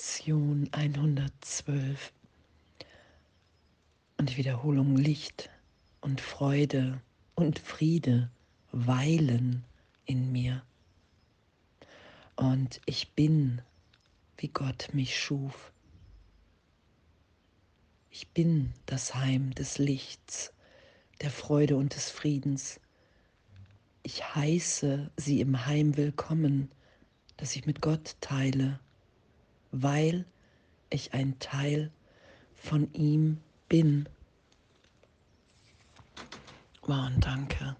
Lektion 112 und die Wiederholung Licht und Freude und Friede weilen in mir. Und ich bin, wie Gott mich schuf. Ich bin das Heim des Lichts, der Freude und des Friedens. Ich heiße sie im Heim willkommen, das ich mit Gott teile weil ich ein Teil von ihm bin. Wow, und danke.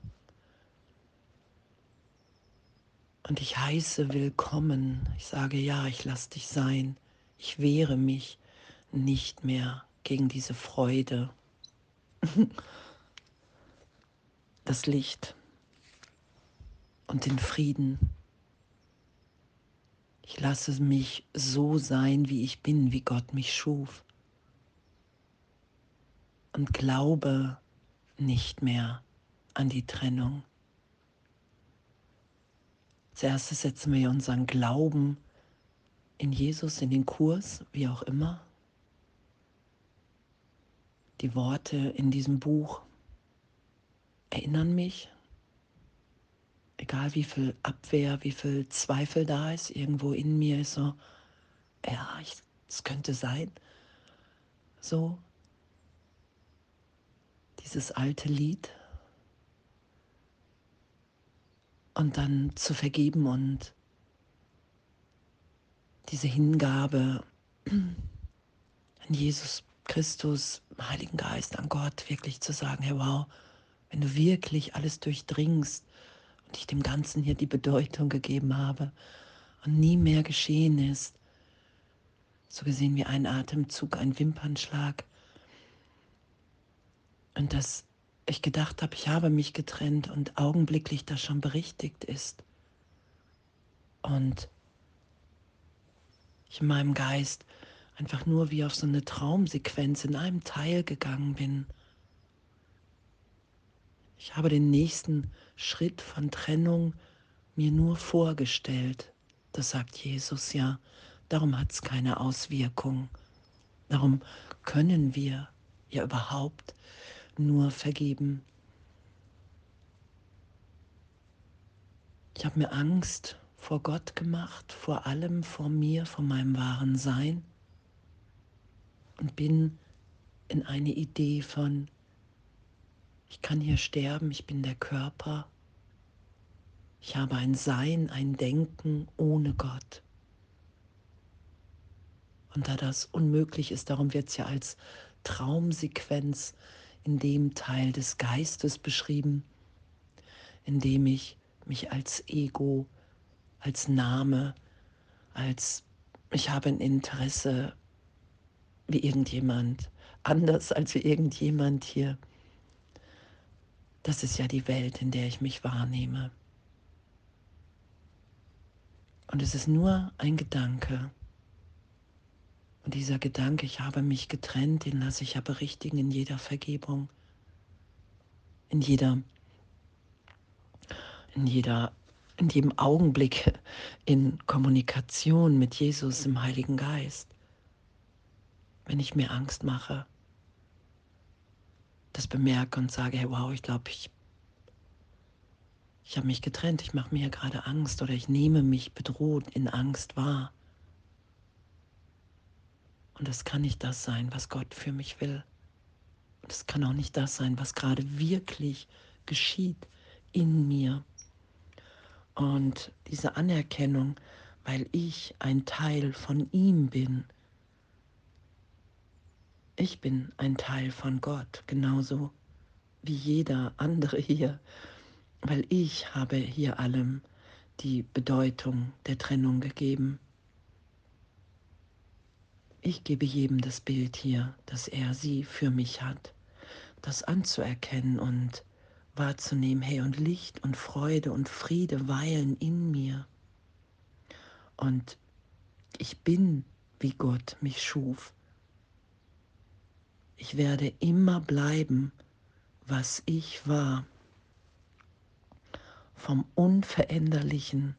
Und ich heiße willkommen. Ich sage ja, ich lasse dich sein. Ich wehre mich nicht mehr gegen diese Freude. Das Licht und den Frieden. Ich lasse mich so sein, wie ich bin, wie Gott mich schuf. Und glaube nicht mehr an die Trennung. Zuerst setzen wir unseren Glauben in Jesus, in den Kurs, wie auch immer. Die Worte in diesem Buch erinnern mich egal wie viel Abwehr, wie viel Zweifel da ist, irgendwo in mir ist so, ja, es könnte sein. So, dieses alte Lied. Und dann zu vergeben und diese Hingabe an Jesus Christus, Heiligen Geist, an Gott, wirklich zu sagen, hey wow, wenn du wirklich alles durchdringst, und ich dem Ganzen hier die Bedeutung gegeben habe und nie mehr geschehen ist. So gesehen wie ein Atemzug, ein Wimpernschlag. Und dass ich gedacht habe, ich habe mich getrennt und augenblicklich das schon berichtigt ist. Und ich in meinem Geist einfach nur wie auf so eine Traumsequenz in einem Teil gegangen bin ich habe den nächsten Schritt von Trennung mir nur vorgestellt. Das sagt Jesus ja. Darum hat es keine Auswirkung. Darum können wir ja überhaupt nur vergeben. Ich habe mir Angst vor Gott gemacht, vor allem vor mir, vor meinem wahren Sein und bin in eine Idee von ich kann hier sterben, ich bin der Körper. Ich habe ein Sein, ein Denken ohne Gott. Und da das unmöglich ist, darum wird es ja als Traumsequenz in dem Teil des Geistes beschrieben, in dem ich mich als Ego, als Name, als ich habe ein Interesse wie irgendjemand, anders als wie irgendjemand hier das ist ja die Welt, in der ich mich wahrnehme. Und es ist nur ein Gedanke. Und dieser Gedanke, ich habe mich getrennt, den lasse ich ja berichtigen in jeder Vergebung, in jeder, in jeder, in jedem Augenblick in Kommunikation mit Jesus im Heiligen Geist. Wenn ich mir Angst mache, das bemerke und sage, hey, wow, ich glaube, ich, ich habe mich getrennt, ich mache mir hier gerade Angst oder ich nehme mich bedroht in Angst wahr. Und das kann nicht das sein, was Gott für mich will. Und es kann auch nicht das sein, was gerade wirklich geschieht in mir. Und diese Anerkennung, weil ich ein Teil von ihm bin, ich bin ein Teil von Gott, genauso wie jeder andere hier, weil ich habe hier allem die Bedeutung der Trennung gegeben. Ich gebe jedem das Bild hier, dass er sie für mich hat, das anzuerkennen und wahrzunehmen, hey, und Licht und Freude und Friede weilen in mir. Und ich bin, wie Gott mich schuf. Ich werde immer bleiben, was ich war, vom Unveränderlichen,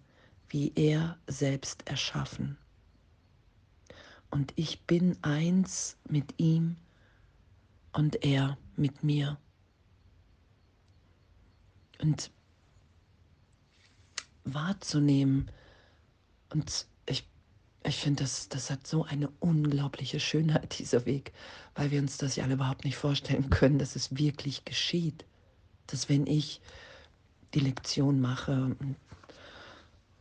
wie er selbst erschaffen. und ich bin eins mit ihm und er mit mir. Und wahrzunehmen. Und ich, finde, das, das hat so eine unglaubliche Schönheit, dieser Weg, weil wir uns das ja alle überhaupt nicht vorstellen können, dass es wirklich geschieht. Dass wenn ich die Lektion mache,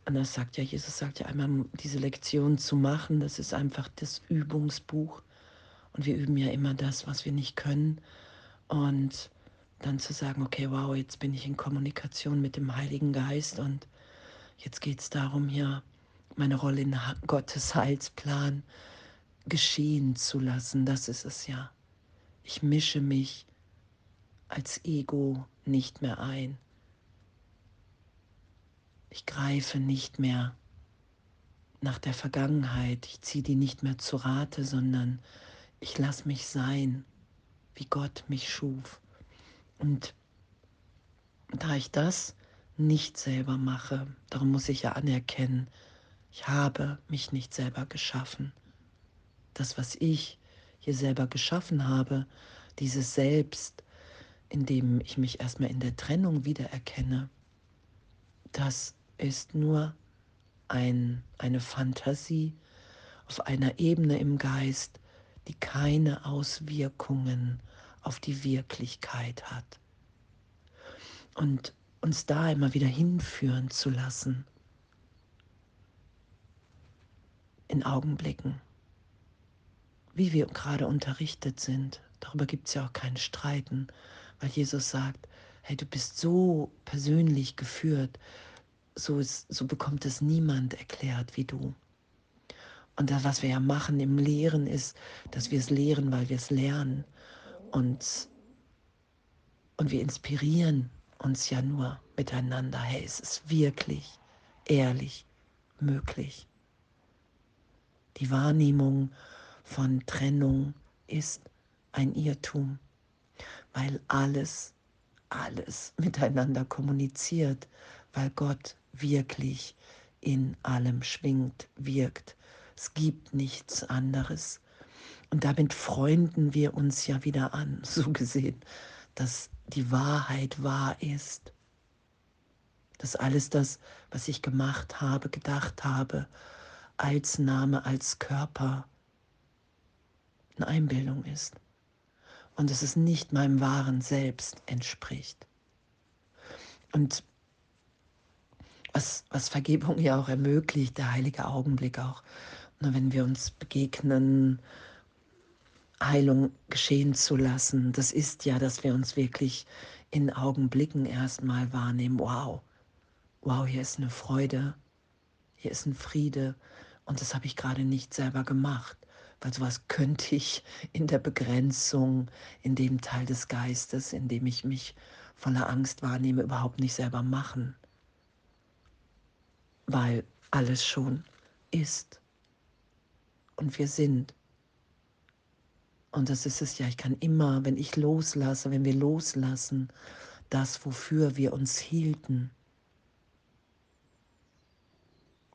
und das sagt ja, Jesus sagt ja einmal, diese Lektion zu machen, das ist einfach das Übungsbuch. Und wir üben ja immer das, was wir nicht können. Und dann zu sagen, okay, wow, jetzt bin ich in Kommunikation mit dem Heiligen Geist und Jetzt geht es darum, hier meine Rolle in Gottes Heilsplan geschehen zu lassen. Das ist es ja. Ich mische mich als Ego nicht mehr ein. Ich greife nicht mehr nach der Vergangenheit. Ich ziehe die nicht mehr zu Rate, sondern ich lasse mich sein, wie Gott mich schuf. Und da ich das nicht selber mache. Darum muss ich ja anerkennen, ich habe mich nicht selber geschaffen. Das, was ich hier selber geschaffen habe, dieses Selbst, in dem ich mich erstmal in der Trennung wiedererkenne, das ist nur ein, eine Fantasie auf einer Ebene im Geist, die keine Auswirkungen auf die Wirklichkeit hat. Und uns da immer wieder hinführen zu lassen. In Augenblicken, wie wir gerade unterrichtet sind. Darüber gibt es ja auch kein Streiten, weil Jesus sagt, hey, du bist so persönlich geführt, so, ist, so bekommt es niemand erklärt wie du. Und das, was wir ja machen im Lehren, ist, dass wir es lehren, weil wir es lernen. Und, und wir inspirieren uns ja nur miteinander. Hey, es ist wirklich, ehrlich möglich. Die Wahrnehmung von Trennung ist ein Irrtum, weil alles, alles miteinander kommuniziert, weil Gott wirklich in allem schwingt, wirkt. Es gibt nichts anderes. Und damit freunden wir uns ja wieder an, so gesehen, dass die Wahrheit wahr ist. Dass alles das, was ich gemacht habe, gedacht habe, als Name, als Körper, eine Einbildung ist. Und dass es nicht meinem wahren Selbst entspricht. Und was, was Vergebung ja auch ermöglicht, der heilige Augenblick auch, wenn wir uns begegnen, Heilung geschehen zu lassen, das ist ja, dass wir uns wirklich in Augenblicken erstmal wahrnehmen, wow, wow, hier ist eine Freude, hier ist ein Friede und das habe ich gerade nicht selber gemacht, weil sowas könnte ich in der Begrenzung, in dem Teil des Geistes, in dem ich mich voller Angst wahrnehme, überhaupt nicht selber machen, weil alles schon ist. Und wir sind. Und das ist es ja, ich kann immer, wenn ich loslasse, wenn wir loslassen, das, wofür wir uns hielten,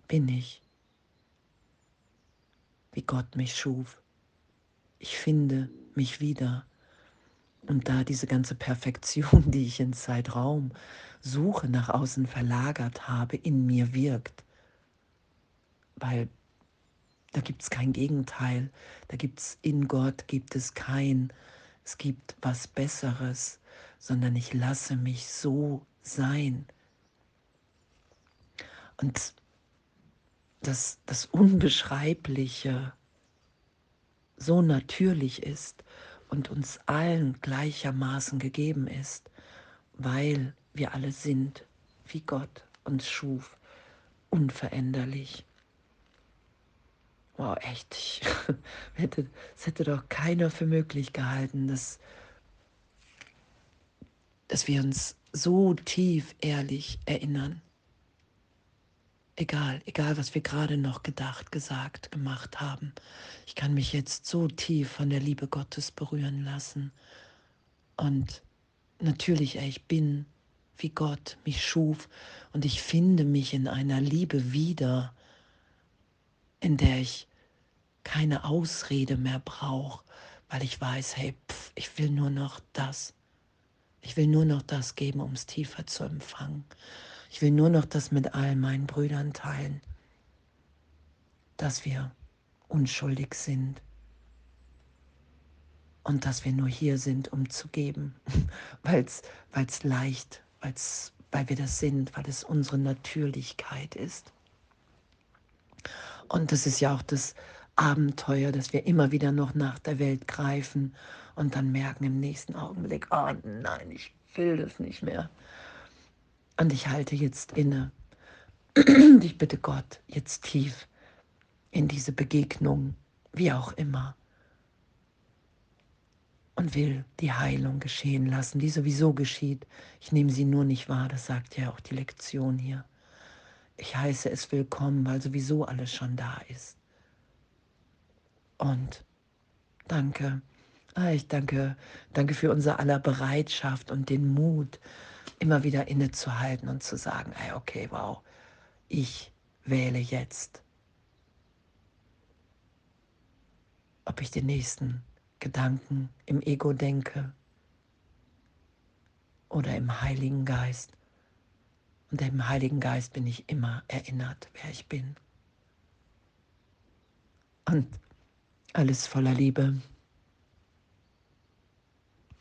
bin ich, Gott mich schuf. Ich finde mich wieder. Und da diese ganze Perfektion, die ich in Zeitraum suche, nach außen verlagert habe, in mir wirkt. Weil da gibt es kein Gegenteil. Da gibt es in Gott gibt es kein, es gibt was Besseres, sondern ich lasse mich so sein. Und dass das Unbeschreibliche so natürlich ist und uns allen gleichermaßen gegeben ist, weil wir alle sind, wie Gott uns schuf, unveränderlich. Wow, echt. Ich hätte, es hätte doch keiner für möglich gehalten, dass, dass wir uns so tief ehrlich erinnern. Egal, egal, was wir gerade noch gedacht, gesagt, gemacht haben. Ich kann mich jetzt so tief von der Liebe Gottes berühren lassen. Und natürlich, ich bin, wie Gott mich schuf und ich finde mich in einer Liebe wieder, in der ich keine Ausrede mehr brauche, weil ich weiß, hey, pff, ich will nur noch das. Ich will nur noch das geben, um es tiefer zu empfangen. Ich will nur noch das mit all meinen Brüdern teilen, dass wir unschuldig sind und dass wir nur hier sind, um zu geben, weil es leicht, weil's, weil wir das sind, weil es unsere Natürlichkeit ist. Und das ist ja auch das Abenteuer, dass wir immer wieder noch nach der Welt greifen und dann merken im nächsten Augenblick, oh nein, ich will das nicht mehr. Und ich halte jetzt inne. Ich bitte Gott jetzt tief in diese Begegnung, wie auch immer, und will die Heilung geschehen lassen, die sowieso geschieht. Ich nehme sie nur nicht wahr, das sagt ja auch die Lektion hier. Ich heiße es willkommen, weil sowieso alles schon da ist. Und danke. Ah, ich danke, danke für unser aller Bereitschaft und den Mut, immer wieder innezuhalten und zu sagen, hey, okay, wow, ich wähle jetzt, ob ich den nächsten Gedanken im Ego denke oder im Heiligen Geist. Und im Heiligen Geist bin ich immer erinnert, wer ich bin. Und alles voller Liebe.